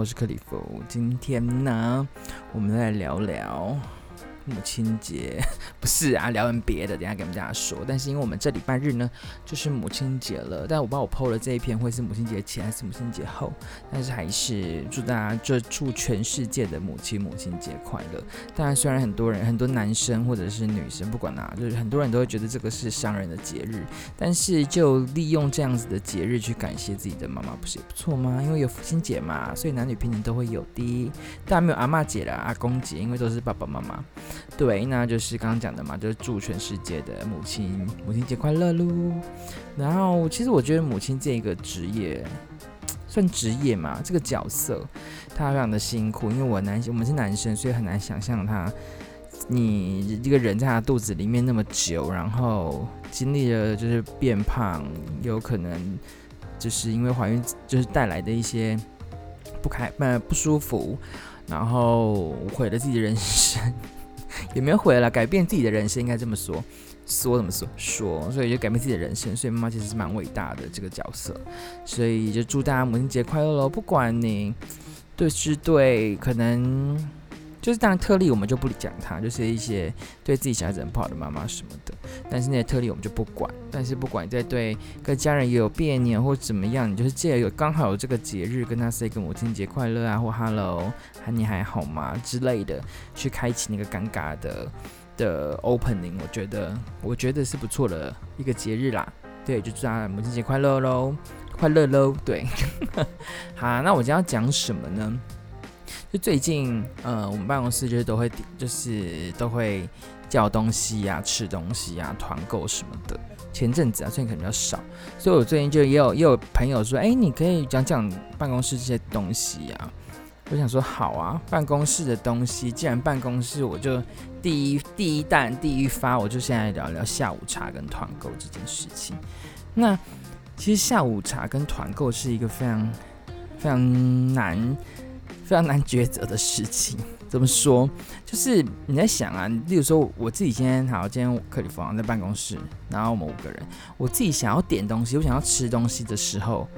我是克里夫。今天呢，我们来聊聊。母亲节 不是啊，聊完别的，等下跟大家说。但是因为我们这礼拜日呢，就是母亲节了，但我不知道我 PO 了这一篇会是母亲节前还是母亲节后，但是还是祝大家，就祝全世界的母亲母亲节快乐。当然，虽然很多人，很多男生或者是女生，不管哪，就是很多人都会觉得这个是商人的节日，但是就利用这样子的节日去感谢自己的妈妈，不是也不错吗？因为有父亲节嘛，所以男女平等都会有的。当然没有阿嬷节了，阿公节，因为都是爸爸妈妈。对，那就是刚刚讲的嘛，就是祝全世界的母亲母亲节快乐喽。然后，其实我觉得母亲这一个职业算职业嘛，这个角色她非常的辛苦，因为我男我们是男生，所以很难想象她你一个人在他肚子里面那么久，然后经历了就是变胖，有可能就是因为怀孕就是带来的一些不开呃不舒服，然后毁了自己的人生。也没有回来改变自己的人生，应该这么说，说怎么说说，所以就改变自己的人生。所以妈妈其实是蛮伟大的这个角色，所以就祝大家母亲节快乐喽！不管你对是对，可能。就是当然特例我们就不讲他，就是一些对自己小孩子很不好的妈妈什么的。但是那些特例我们就不管。但是不管在对跟家人也有别扭或怎么样，你就是借有刚好有这个节日跟他 say 个母亲节快乐啊，或 hello，你还好吗之类的，去开启那个尴尬的的 opening。我觉得我觉得是不错的一个节日啦。对，就祝他母亲节快乐喽，快乐喽。对，好，那我今天要讲什么呢？就最近，呃，我们办公室就是都会，就是都会叫东西呀、吃东西呀、团购什么的。前阵子啊，最近可能比较少，所以我最近就也有也有朋友说，哎，你可以讲讲办公室这些东西呀、我想说，好啊，办公室的东西，既然办公室，我就第一第一弹第一发，我就现在聊聊下午茶跟团购这件事情。那其实下午茶跟团购是一个非常非常难。非常难抉择的事情，怎么说？就是你在想啊，例如说我自己今天好，今天克里夫在办公室，然后我们五个人，我自己想要点东西，我想要吃东西的时候，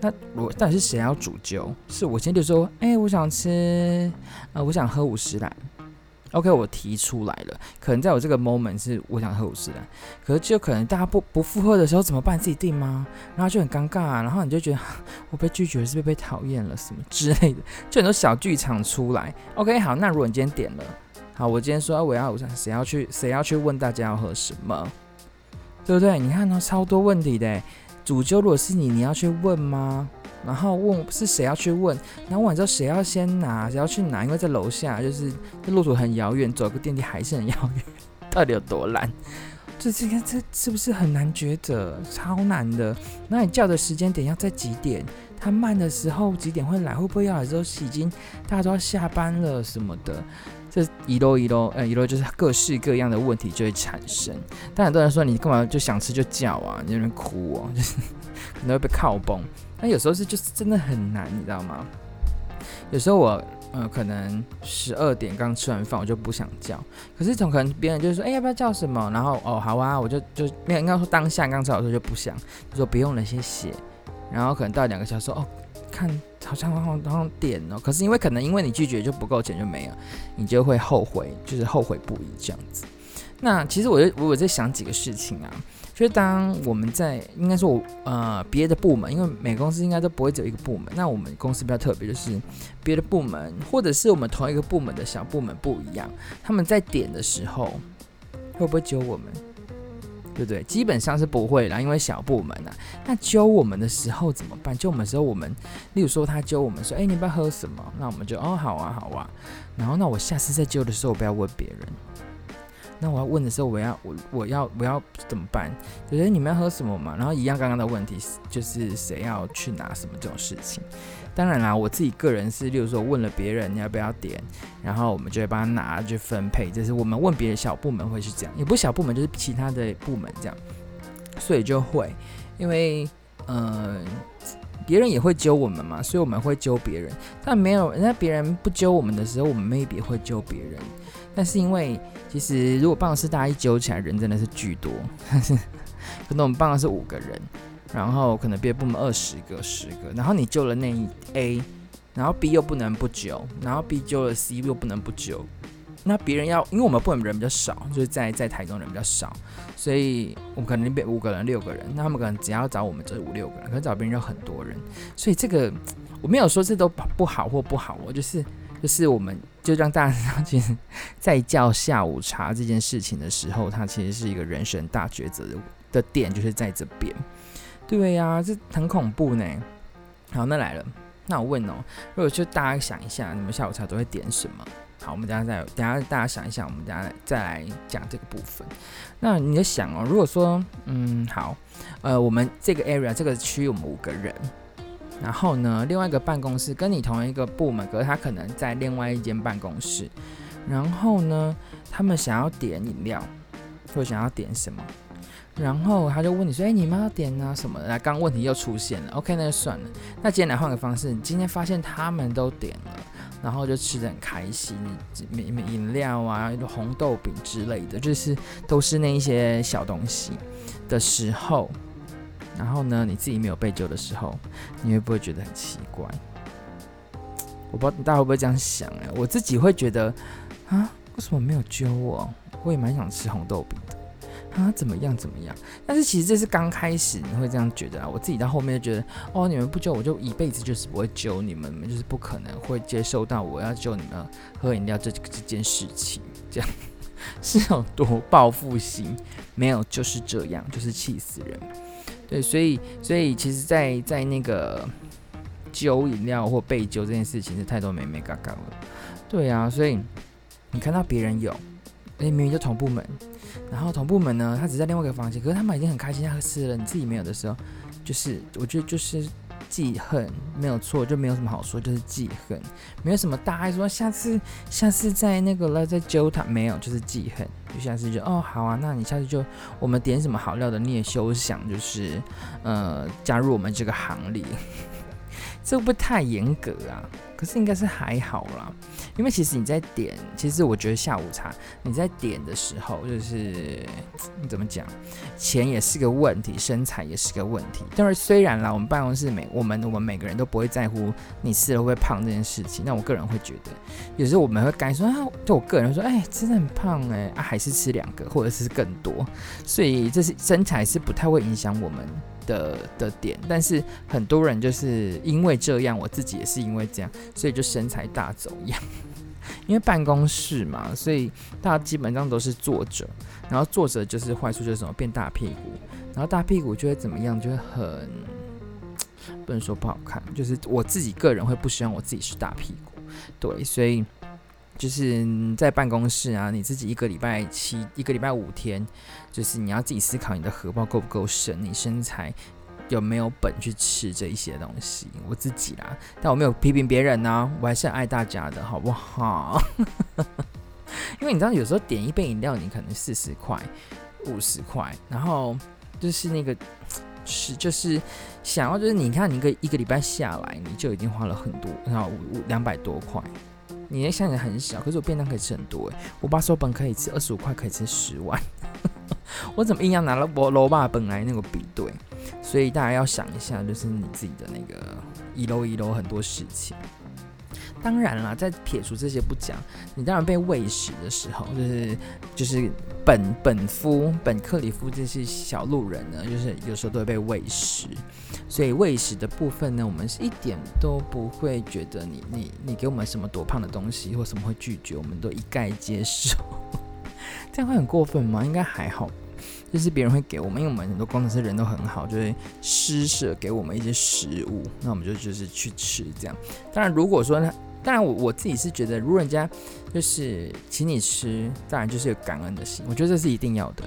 那我到底是谁要煮酒？是我先就说，哎、我想吃，呃，我想喝五十啦。OK，我提出来了，可能在我这个 moment 是我想喝五十岚，可是就可能大家不不附和的时候怎么办？自己定吗？然后就很尴尬啊，然后你就觉得 我被拒绝，是不是被讨厌了什么之类的，就很多小剧场出来。OK，好，那如果你今天点了，好，我今天说我要五十，谁要去谁要去问大家要喝什么，对不对？你看到超多问题的，主揪如果是你，你要去问吗？然后问是谁要去问，然后问完之后谁要先拿，谁要去拿？因为在楼下，就是路途很遥远，走个电梯还是很遥远，到底有多难？这这个这是不是很难抉择？超难的。那你叫的时间点要在几点？他慢的时候几点会来？会不会要来之后已经大家都要下班了什么的？这一路一路，呃，一路就是各式各样的问题就会产生。但很多人说你干嘛就想吃就叫啊？你在那边哭哦，就 是可能会被靠崩。那有时候是就是真的很难，你知道吗？有时候我呃可能十二点刚吃完饭，我就不想叫。可是总可能别人就说，哎、要不要叫什么？然后哦好啊，我就就没有应该说当下刚吃好时候就不想，就说不用了，谢谢。然后可能到两个小时，哦，看好像好像好像点哦。可是因为可能因为你拒绝就不够钱就没有，你就会后悔，就是后悔不已这样子。那其实我就我有在想几个事情啊。就是当我们在应该说我呃别的部门，因为每个公司应该都不会只有一个部门。那我们公司比较特别，就是别的部门或者是我们同一个部门的小部门不一样，他们在点的时候会不会揪我们？对不对？基本上是不会啦，因为小部门啊。那揪我们的时候怎么办？揪我们的时候，我们例如说他揪我们说，哎，你不要喝什么？那我们就哦好啊好啊。然后那我下次再揪的时候，我不要问别人。那我要问的时候，我要我我要我要怎么办？就是你们要喝什么嘛？然后一样刚刚的问题，就是谁要去拿什么这种事情。当然啦，我自己个人是，例如说问了别人要不要点，然后我们就会帮他拿去分配。就是我们问别的小部门会是这样，也不是小部门，就是其他的部门这样。所以就会，因为嗯、别人也会揪我们嘛，所以我们会揪别人。但没有人家别人不揪我们的时候，我们 maybe 会揪别人。但是因为其实如果办公室大家一揪起来，人真的是巨多，可能我们办公室五个人，然后可能别的部门二十个、十个，然后你揪了那一 A，然后 B 又不能不揪，然后 B 揪了 C 又不能不揪。那别人要，因为我们部门人比较少，就是在在台中人比较少，所以我们可能变五个人、六个人，那他们可能只要找我们这五六个人，可能找别人就很多人，所以这个我没有说这都不好或不好，我就是就是我们就让大家知道，其实，在叫下午茶这件事情的时候，它其实是一个人生大抉择的的点，就是在这边。对呀、这很恐怖呢。好，那来了，那我问哦，如果就大家想一下，你们下午茶都会点什么？好，我们等下再等下大家想一想，我们等下再来讲这个部分。那你就想哦，如果说嗯好，呃，我们这个 area 这个区域我们五个人，然后呢，另外一个办公室跟你同一个部门，可是他可能在另外一间办公室，然后呢，他们想要点饮料，或想要点什么，然后他就问你说：“哎，你们要点啊什么的？”那刚问题又出现了，OK，那就算了。那今天来换个方式，你今天发现他们都点了。然后就吃得很开心，饮饮料啊，红豆饼之类的，就是都是那一些小东西的时候。然后呢，你自己没有被揪的时候，你会不会觉得很奇怪？我不知道大家会不会这样想哎，我自己会觉得啊，为什么没有揪我？我也蛮想吃红豆饼的。啊，怎么样怎么样？但是其实这是刚开始，你会这样觉得啊。我自己到后面就觉得，哦，你们不揪我就一辈子就是不会揪你们，就是不可能会接受到我要揪你们喝饮料这这件事情。这样 是有多报复心？没有，就是这样，就是气死人。对，所以所以其实在，在那个揪饮料或被揪这件事情是太多美眉角角了。对啊，所以你看到别人有，哎，明明就同部门。然后同部门呢，他只在另外一个房间，可是他们已经很开心，他吃了，你自己没有的时候，就是我觉得就是记恨，没有错，就没有什么好说，就是记恨，没有什么大碍说下次下次再那个了再揪他，没有，就是记恨，就下次就哦好啊，那你下次就我们点什么好料的，你也休想就是呃加入我们这个行列。这不太严格啊？可是应该是还好啦，因为其实你在点，其实我觉得下午茶你在点的时候，就是怎么讲，钱也是个问题，身材也是个问题。但是虽然啦，我们办公室每我们我们每个人都不会在乎你吃了会不会胖这件事情，那我个人会觉得，有时候我们会感说啊，就我个人会说，哎，真的很胖哎，啊，还是吃两个或者是更多，所以这是身材是不太会影响我们。的的点，但是很多人就是因为这样，我自己也是因为这样，所以就身材大走样。因为办公室嘛，所以大家基本上都是坐着，然后坐着就是坏处就是什么变大屁股，然后大屁股就会怎么样，就会很不能说不好看，就是我自己个人会不希望我自己是大屁股，对，所以。就是在办公室啊，你自己一个礼拜七，一个礼拜五天，就是你要自己思考你的荷包够不够深，你身材有没有本去吃这一些东西。我自己啦，但我没有批评别人呢、我还是爱大家的，好不好？因为你知道，有时候点一杯饮料，你可能四十块、五十块，然后就是那个是就是想要，就是你看，你一个一个礼拜下来，你就已经花了很多，然后五两百多块。你的箱子很小，可是我便当可以吃很多诶，我爸说本可以吃二十五块，可以吃十万，我怎么硬要拿了我老爸本来那个比对？所以大家要想一下，就是你自己的那个一楼一楼很多事情。当然啦，在撇除这些不讲，你当然被喂食的时候，就是就是本本夫本克里夫这些小路人呢，就是有时候都会被喂食。所以喂食的部分呢，我们是一点都不会觉得你你你给我们什么多胖的东西或什么会拒绝，我们都一概接受。这样会很过分吗？应该还好，就是别人会给我们，因为我们很多工程师人都很好，就会施舍给我们一些食物，那我们就就是去吃这样。当然，如果说呢。当然，我我自己是觉得，如果人家就是请你吃，当然就是有感恩的心，我觉得这是一定要的。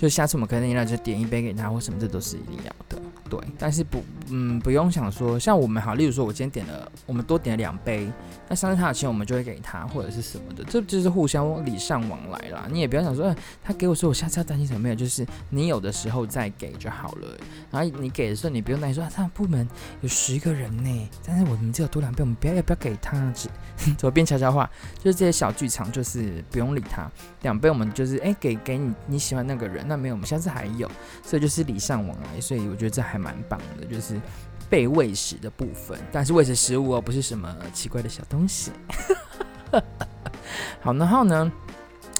就下次我们可能就点一杯给他，或什么，这都是一定要的。对，但是不，嗯，不用想说，像我们好，例如说，我今天点了，我们多点了两杯，那上次他的钱我们就会给他，或者是什么的，这就是互相礼尚往来啦。你也不要想说，他给我说，我下次要担心什么没有，就是你有的时候再给就好了。然后你给的时候，你不用担心说，啊，他们部门有十个人呢，但是我们只有多两杯，我们不要要不要给他？只 左边悄悄话，就是这些小剧场，就是不用理他。两杯我们就是哎，给给你你喜欢那个人，那没有，我们下次还有，所以就是礼尚往来，所以我觉得这还。还蛮棒的，就是被喂食的部分，但是喂食食物哦，不是什么奇怪的小东西。好，然后呢，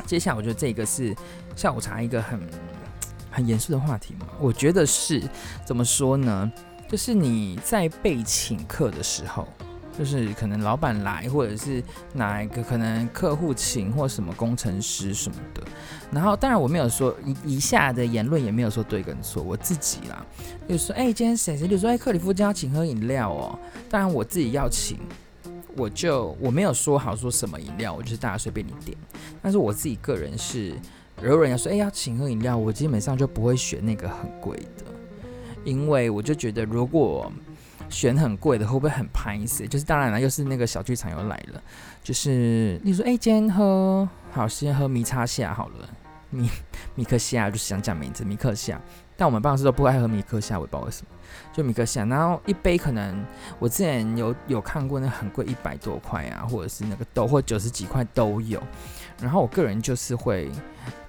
接下来我觉得这个是下午茶一个很很严肃的话题嘛。我觉得是怎么说呢？就是你在被请客的时候。就是可能老板来，或者是哪一个可能客户请，或什么工程师什么的。然后当然我没有说以以下的言论也没有说对跟错，我自己啦，就说哎、欸，今天谁谁就说哎，克里夫今天要请喝饮料哦。当然我自己要请，我就我没有说好说什么饮料，我就是大家随便你点。但是我自己个人是，如果人家说哎、要请喝饮料，我基本上就不会选那个很贵的，因为我就觉得如果。选很贵的会不会很拍死？就是当然了，又是那个小剧场又来了。就是你说，哎、今天喝好，先喝米叉夏好了，米米克夏就是想讲名字米克夏。但我们办公室都不爱喝米克夏，我也不知道为什么，就米克夏。然后一杯可能我之前有有看过，那很贵，一百多块啊，或者是那个豆或九十几块都有。然后我个人就是会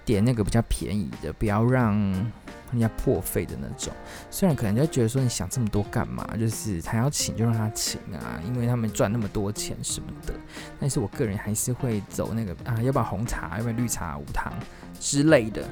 点那个比较便宜的，不要让。人家破费的那种，虽然可能就觉得说，你想这么多干嘛？就是他要请就让他请啊，因为他们赚那么多钱什么的。但是我个人还是会走那个啊，要不要红茶，要不要绿茶无糖之类的，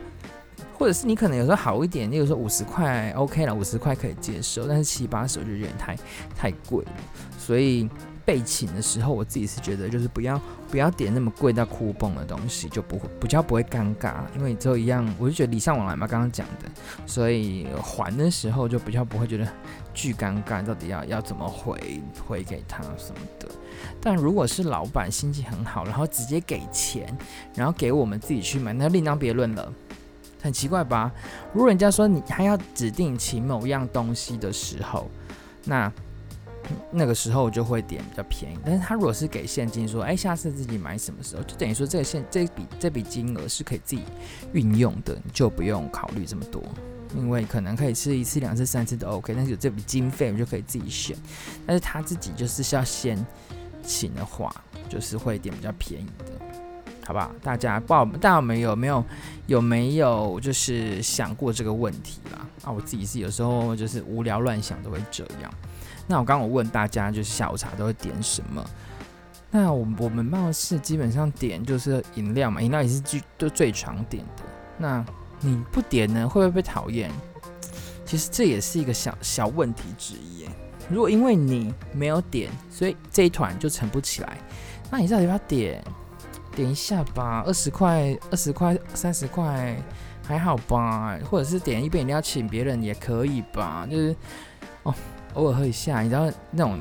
或者是你可能有时候好一点，你有时候五十块 OK 了，五十块可以接受，但是七八十我就觉得太太贵了，所以。被请的时候，我自己是觉得就是不要不要点那么贵到哭崩的东西，就不会比较不会尴尬，因为之后一样，我就觉得礼尚往来嘛，刚刚讲的，所以还的时候就比较不会觉得巨尴尬，到底要要怎么回回给他什么的。但如果是老板心情很好，然后直接给钱，然后给我们自己去买，那另当别论了，很奇怪吧？如果人家说你还要指定请某样东西的时候，那。那个时候就会点比较便宜，但是他如果是给现金，说，哎，下次自己买什么时候，就等于说这个现这笔这笔金额是可以自己运用的，你就不用考虑这么多，因为可能可以吃一次、两次、三次都 OK，但是有这笔经费，我就可以自己选。但是他自己就是需要先请的话，就是会点比较便宜的，好不好？大家不大家们有没有有没有就是想过这个问题啦？啊，我自己是有时候就是无聊乱想都会这样。那我刚刚我问大家，就是下午茶都会点什么？那我我们办公室基本上点就是饮料嘛，饮料也是最都最常点的。那你不点呢，会不会被讨厌？其实这也是一个小小问题之一。如果因为你没有点，所以这一团就成不起来，那你到底要不要点？点一下吧，二十块、二十块、三十块还好吧？或者是点一杯饮料请别人也可以吧？就是哦。偶尔喝一下，你知道那种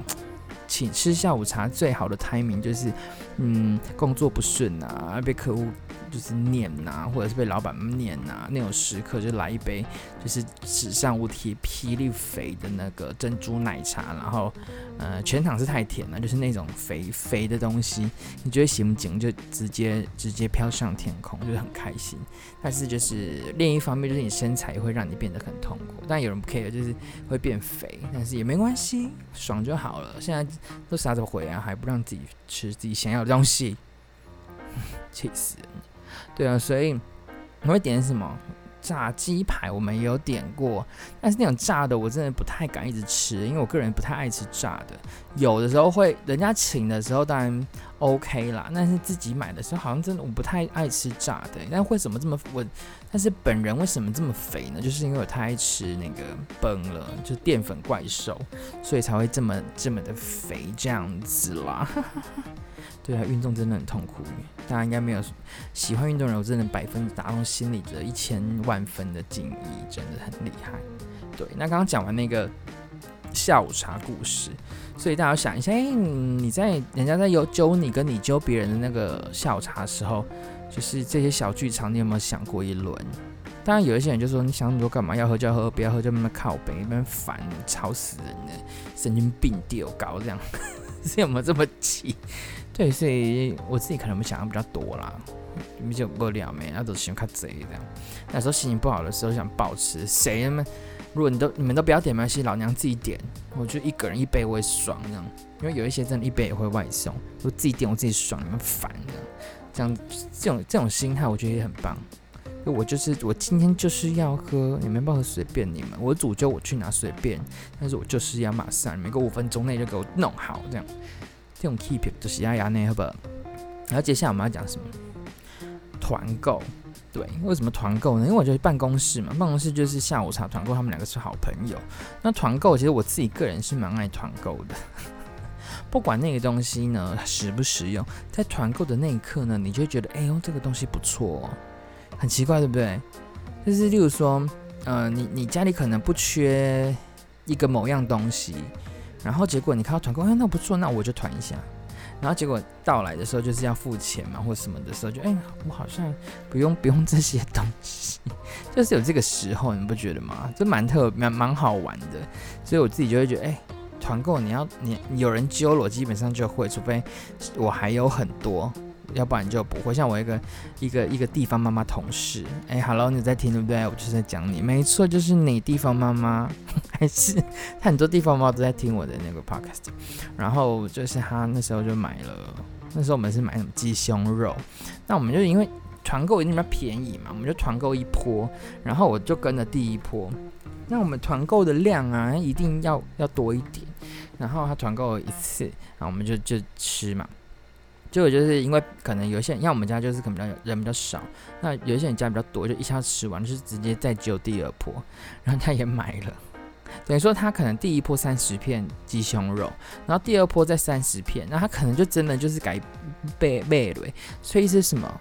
请吃下午茶最好的 timing 就是，嗯，工作不顺啊，被客户。就是念呐、或者是被老板念呐、那种时刻就来一杯，就是史上无敌霹雳肥的那个珍珠奶茶，然后，呃，全场是太甜了，就是那种肥肥的东西，你觉得行不行？就直接直接飘上天空，就是很开心。但是就是另一方面，就是你身材会让你变得很痛苦。但有人不 care，就是会变肥，但是也没关系，爽就好了。现在都啥时候回啊？还不让自己吃自己想要的东西，气死人！对啊，所以你会点什么炸鸡排，我们也有点过，但是那种炸的我真的不太敢一直吃，因为我个人不太爱吃炸的。有的时候会人家请的时候当然 OK 啦，但是自己买的时候好像真的我不太爱吃炸的。但为什么这么我？但是本人为什么这么肥呢？就是因为我太爱吃那个崩了，就淀粉怪兽，所以才会这么这么的肥这样子啦。对啊，运动真的很痛苦。大家应该没有喜欢运动人，我真的百分打动心里的一千万分的敬意，真的很厉害。对，那刚刚讲完那个下午茶故事，所以大家想一下，哎，你在人家在有揪你跟你揪别人的那个下午茶的时候，就是这些小剧场，你有没有想过一轮？当然，有一些人就说，你想那么多干嘛？要喝就要喝，不要喝就慢慢靠北，慢慢烦，吵死人了，神经病丢搞这样，是有没有这么气？对，所以我自己可能想的比较多啦，比较无聊没，那都喜欢看贼这样。那时候心情不好的时候想暴吃，谁们？如果你都你们都不要点没关系，老娘自己点，我就一个人一杯我也爽这样。因为有一些真的，一杯也会外送，我自己点我自己爽，你们烦这样。这样这种这种心态，我觉得也很棒。就我就是我今天就是要喝，你们不喝随便你们，我主就我去拿随便，但是我就是要马上，每个五分钟内就给我弄好这样。这种 keep 就是压压内，好不好？然后接下来我们要讲什么？团购。对，为什么团购呢？因为我觉得办公室嘛，办公室就是下午茶团购，他们两个是好朋友。那团购其实我自己个人是蛮爱团购的，不管那个东西呢实不实用，在团购的那一刻呢，你就会觉得，哎呦，这个东西不错，很奇怪，对不对？就是例如说，呃，你你家里可能不缺一个某样东西，然后结果你看到团购，哎，那不错，那我就团一下。然后结果到来的时候就是要付钱嘛，或什么的时候就，就哎，我好像不用 不用这些东西，就是有这个时候，你不觉得吗？这蛮特蛮蛮好玩的，所以我自己就会觉得，哎，团购你要你有人揪我，基本上就会，除非我还有很多。要不然就不会像我一个一个一个地方妈妈同事，哎，Hello，你在听对不对？我就是在讲你，没错，就是你地方妈妈，还是很多地方妈妈都在听我的那个 podcast。然后就是他那时候就买了，那时候我们是买什么鸡胸肉，那我们就因为团购一定比较便宜嘛，我们就团购一波，然后我就跟着第一波，那我们团购的量啊一定要要多一点，然后他团购一次，然后我们就就吃嘛。结果就是因为可能有些人，像我们家就是可能比较人比较少，那有些人家比较多，就一下吃完，就是直接再揪第二波，然后他也买了，等于说他可能第一波三十片鸡胸肉，然后第二波再三十片，那他可能就真的就是改背背了，所以是什么？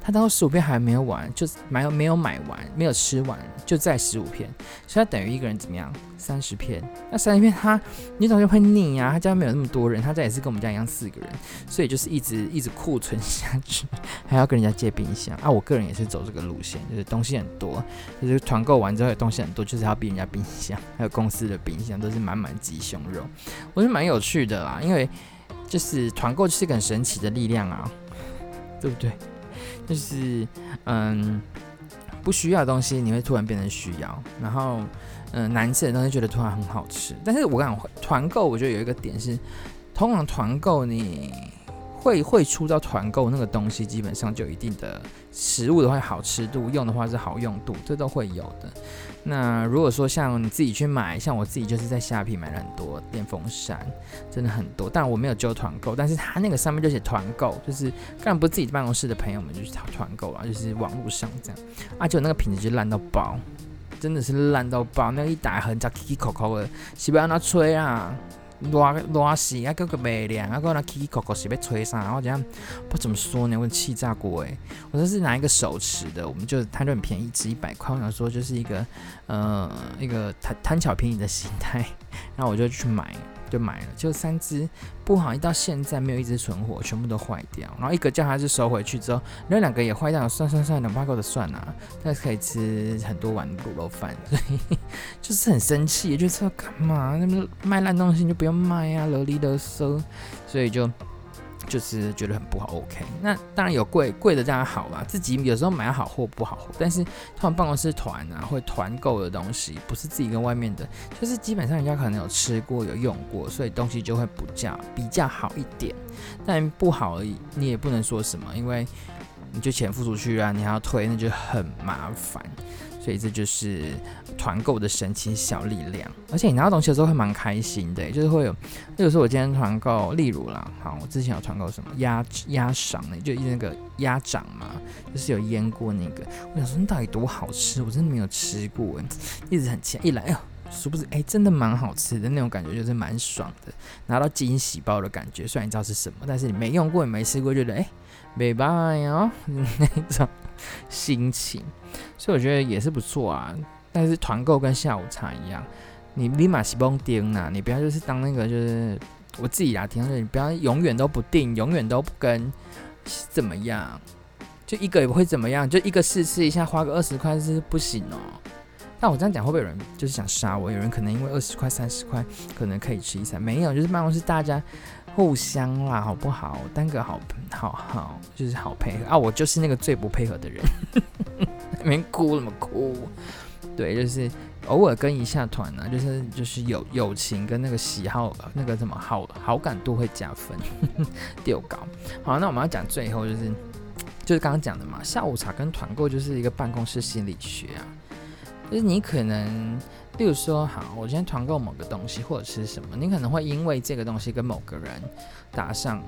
他当时十五片还没有完，就没有没有买完，没有吃完，就再十五片，所以他等于一个人怎么样？三十片。那三十片他，你总是会腻呀、啊。他家没有那么多人，他家也是跟我们家一样四个人，所以就是一直一直库存下去，还要跟人家借冰箱啊。我个人也是走这个路线，就是东西很多，就是团购完之后有东西很多，就是要逼人家冰箱，还有公司的冰箱都是满满鸡胸肉，我觉得蛮有趣的啦，因为就是团购是一个很神奇的力量啊，对不对？就是嗯，不需要的东西你会突然变成需要，然后嗯，难吃的东西觉得突然很好吃。但是我讲团购，我觉得有一个点是，通常团购你会会出到团购那个东西，基本上就一定的食物的话好吃度，用的话是好用度，这都会有的。那如果说像你自己去买，像我自己就是在虾皮买了很多电风扇，真的很多。但我没有揪团购，但是他那个上面就写团购，就是当然不是自己办公室的朋友们就是团购啊，就是网络上这样。啊，就那个品质就烂到爆，真的是烂到爆，那个一打很叫 Kiki Coco 的，是不要让它吹啊。热热死啊！搁个袂凉啊！搁那起起抠抠是要吹啥？然后这样不怎么说呢？我气炸锅诶！我说是拿一个手持的，我们就它就很便宜，只一百块。我想说就是一个呃一个贪贪巧便宜的心态，然后我就去买。就买了，就三只不好，一到现在没有一只存活，全部都坏掉。然后一个叫他是收回去之后，那两个也坏掉，算算算，两八个的算啊，但是可以吃很多碗卤肉饭，所以就是很生气，就是干嘛？那么卖烂东西你就不要卖啊，啰里啰嗦，所以就。就是觉得很不好，OK。那当然有贵贵的当然好啦，自己有时候买好货不好货，但是他们办公室团啊，会团购的东西，不是自己跟外面的，就是基本上人家可能有吃过有用过，所以东西就会比较比较好一点。但不好而已，你也不能说什么，因为你就钱付出去啊，你还要退，那就很麻烦。所以这就是团购的神奇小力量，而且你拿到东西的时候会蛮开心的，就是会有，例如说我今天团购，例如啦，好，我之前有团购什么鸭鸭赏呢，就那个鸭掌嘛，就是有腌过那个，我想说那到底多好吃，我真的没有吃过，一直很期待，一来哦，殊不知哎，真的蛮好吃的那种感觉，就是蛮爽的，拿到惊喜包的感觉，虽然你知道是什么，但是你没用过也没吃过，觉得哎，没办法哦，那种心情。所以我觉得也是不错啊，但是团购跟下午茶一样，你立马是不用盯啊，你不要就是当那个就是我自己来听，你不要永远都不定，永远都不跟，怎么样？就一个也不会怎么样，就一个试吃一下，花个二十块是不行哦。但我这样讲会不会有人就是想杀我？有人可能因为二十块、三十块可能可以吃一餐，没有，就是办公室大家互相啦，好不好？当个好好好，就是好配合啊！我就是那个最不配合的人。没哭怎么哭，对，就是偶尔跟一下团呢、就是就是友友情跟那个喜好，那个什么好好感度会加分，丢高。好，那我们要讲最后就是就是刚刚讲的嘛，下午茶跟团购就是一个办公室心理学啊，就是你可能，比如说，好，我今天团购某个东西或者是什么，你可能会因为这个东西跟某个人搭上。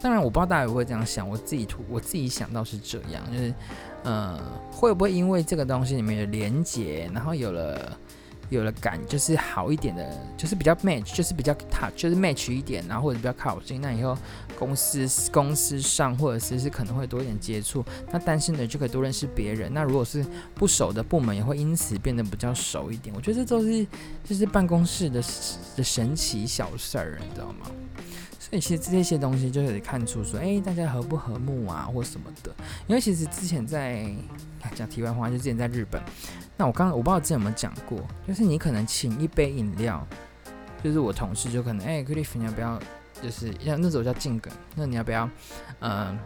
当然，我不知道大家会不会这样想，我自己图我自己想到是这样，就是，呃，会不会因为这个东西里面有连接，然后有了。有了感就是好一点的，就是比较 match，就是比较 touch，就是 match 一点，然后或者比较靠近。那以后公司公司上或者是是可能会多一点接触。那但是呢，就可以多认识别人。那如果是不熟的部门，也会因此变得比较熟一点。我觉得这都是就是办公室的的神奇小事儿，你知道吗？所以其实这些东西就可以看出说，哎，大家和不和睦啊，或什么的。因为其实之前在讲题外话，就之前在日本。那我刚刚我不知道之前有没有讲过，就是你可能请一杯饮料，就是我同事就可能哎，Cliff 你要不要？就是要那种叫进梗，那你要不要？嗯，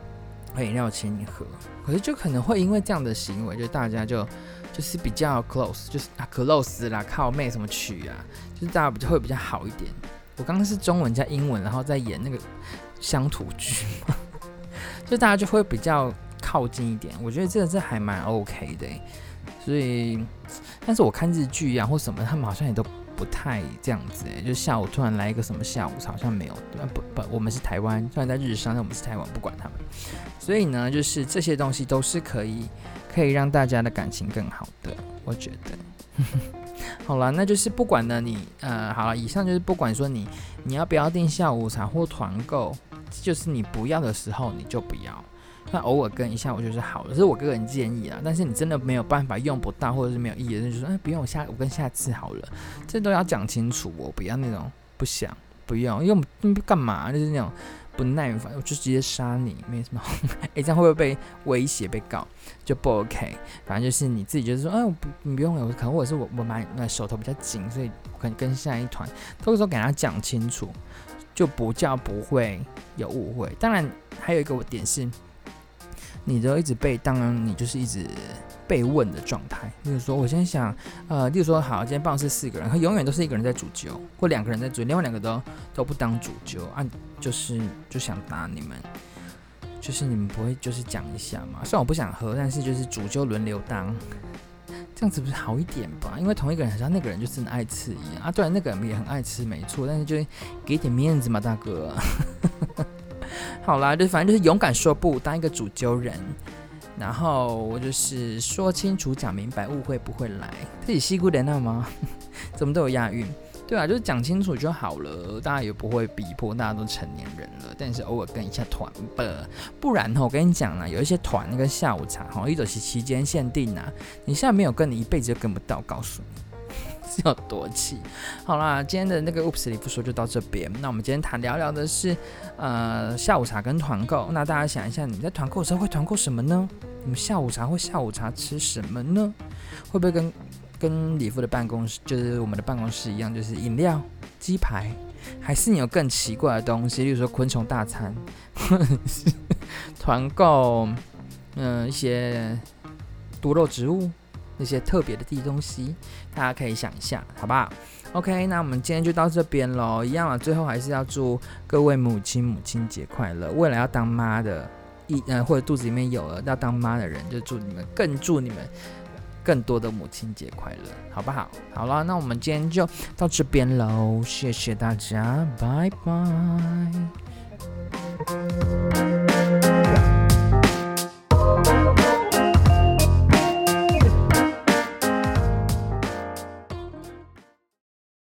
喝饮料请你喝。可是就可能会因为这样的行为，就大家就就是比较 close，就是啊 close 啦，靠妹什么曲啊，就是大家比较会比较好一点。我刚刚是中文加英文，然后再演那个乡土剧，就大家就会比较靠近一点。我觉得这个是还蛮 OK 的。所以，但是我看日剧啊或什么，他们好像也都不太这样子哎，就下午突然来一个什么下午茶，好像没有。不不，我们是台湾，虽然在日商，但我们是台湾，不管他们。所以呢，就是这些东西都是可以可以让大家的感情更好的，我觉得。好了，那就是不管呢，你呃，好了，以上就是不管说你你要不要订下午茶或团购，就是你不要的时候你就不要。那偶尔跟一下我就是好了，这是我个人建议啊。但是你真的没有办法用不到，或者是没有意义的，就说哎，不用，我下我跟下次好了，这都要讲清楚。我不要那种不想不用，因为干嘛就是那种不耐烦，我就直接杀你，没什么。哎，这样会不会被威胁被告？就不 OK。反正就是你自己就是说，哎，我不你不用了，可能我是我我蛮那手头比较紧，所以可能跟下一团，到时候给他讲清楚，就不叫不会有误会。当然还有一个我点是。你都一直被，当然你就是一直被问的状态。例如说，我先想，呃，例如说，好，今天办公室四个人，他永远都是一个人在主揪，或两个人在主，另外两个都都不当主揪啊，就是就想打你们，就是你们不会就是讲一下嘛？虽然我不想喝，但是就是主揪轮流当，这样子不是好一点吧？因为同一个人好像那个人就是爱吃一样啊，对，那个人也很爱吃，没错，但是就给点面子嘛，大哥。好啦，就反正就是勇敢说不，当一个主揪人，然后我就是说清楚、讲明白，误会不会来。自己西姑莲那吗？怎么都有押韵？对啊，就是讲清楚就好了，大家也不会逼迫，大家都成年人了。但是偶尔跟一下团吧，不然哈，我跟你讲啊，有一些团那个下午茶哈，一种是期间限定啊，你现在没有跟，你一辈子就跟不到，告诉你。是有多气？好啦，今天的那个 Oops 里不说就到这边。那我们今天谈聊聊的是，呃，下午茶跟团购。那大家想一下，你在团购的时候会团购什么呢？你们下午茶或下午茶吃什么呢？会不会跟跟李夫的办公室，就是我们的办公室一样，就是饮料、鸡排，还是你有更奇怪的东西，例如说昆虫大餐，团购，嗯、一些毒肉植物。那些特别的地东西，大家可以想一下，好不好？OK，那我们今天就到这边喽。一样啊，最后还是要祝各位母亲母亲节快乐。未来要当妈的，一呃或者肚子里面有了要当妈的人，就祝你们，更祝你们更多的母亲节快乐，好不好？好了，那我们今天就到这边喽，谢谢大家，拜拜。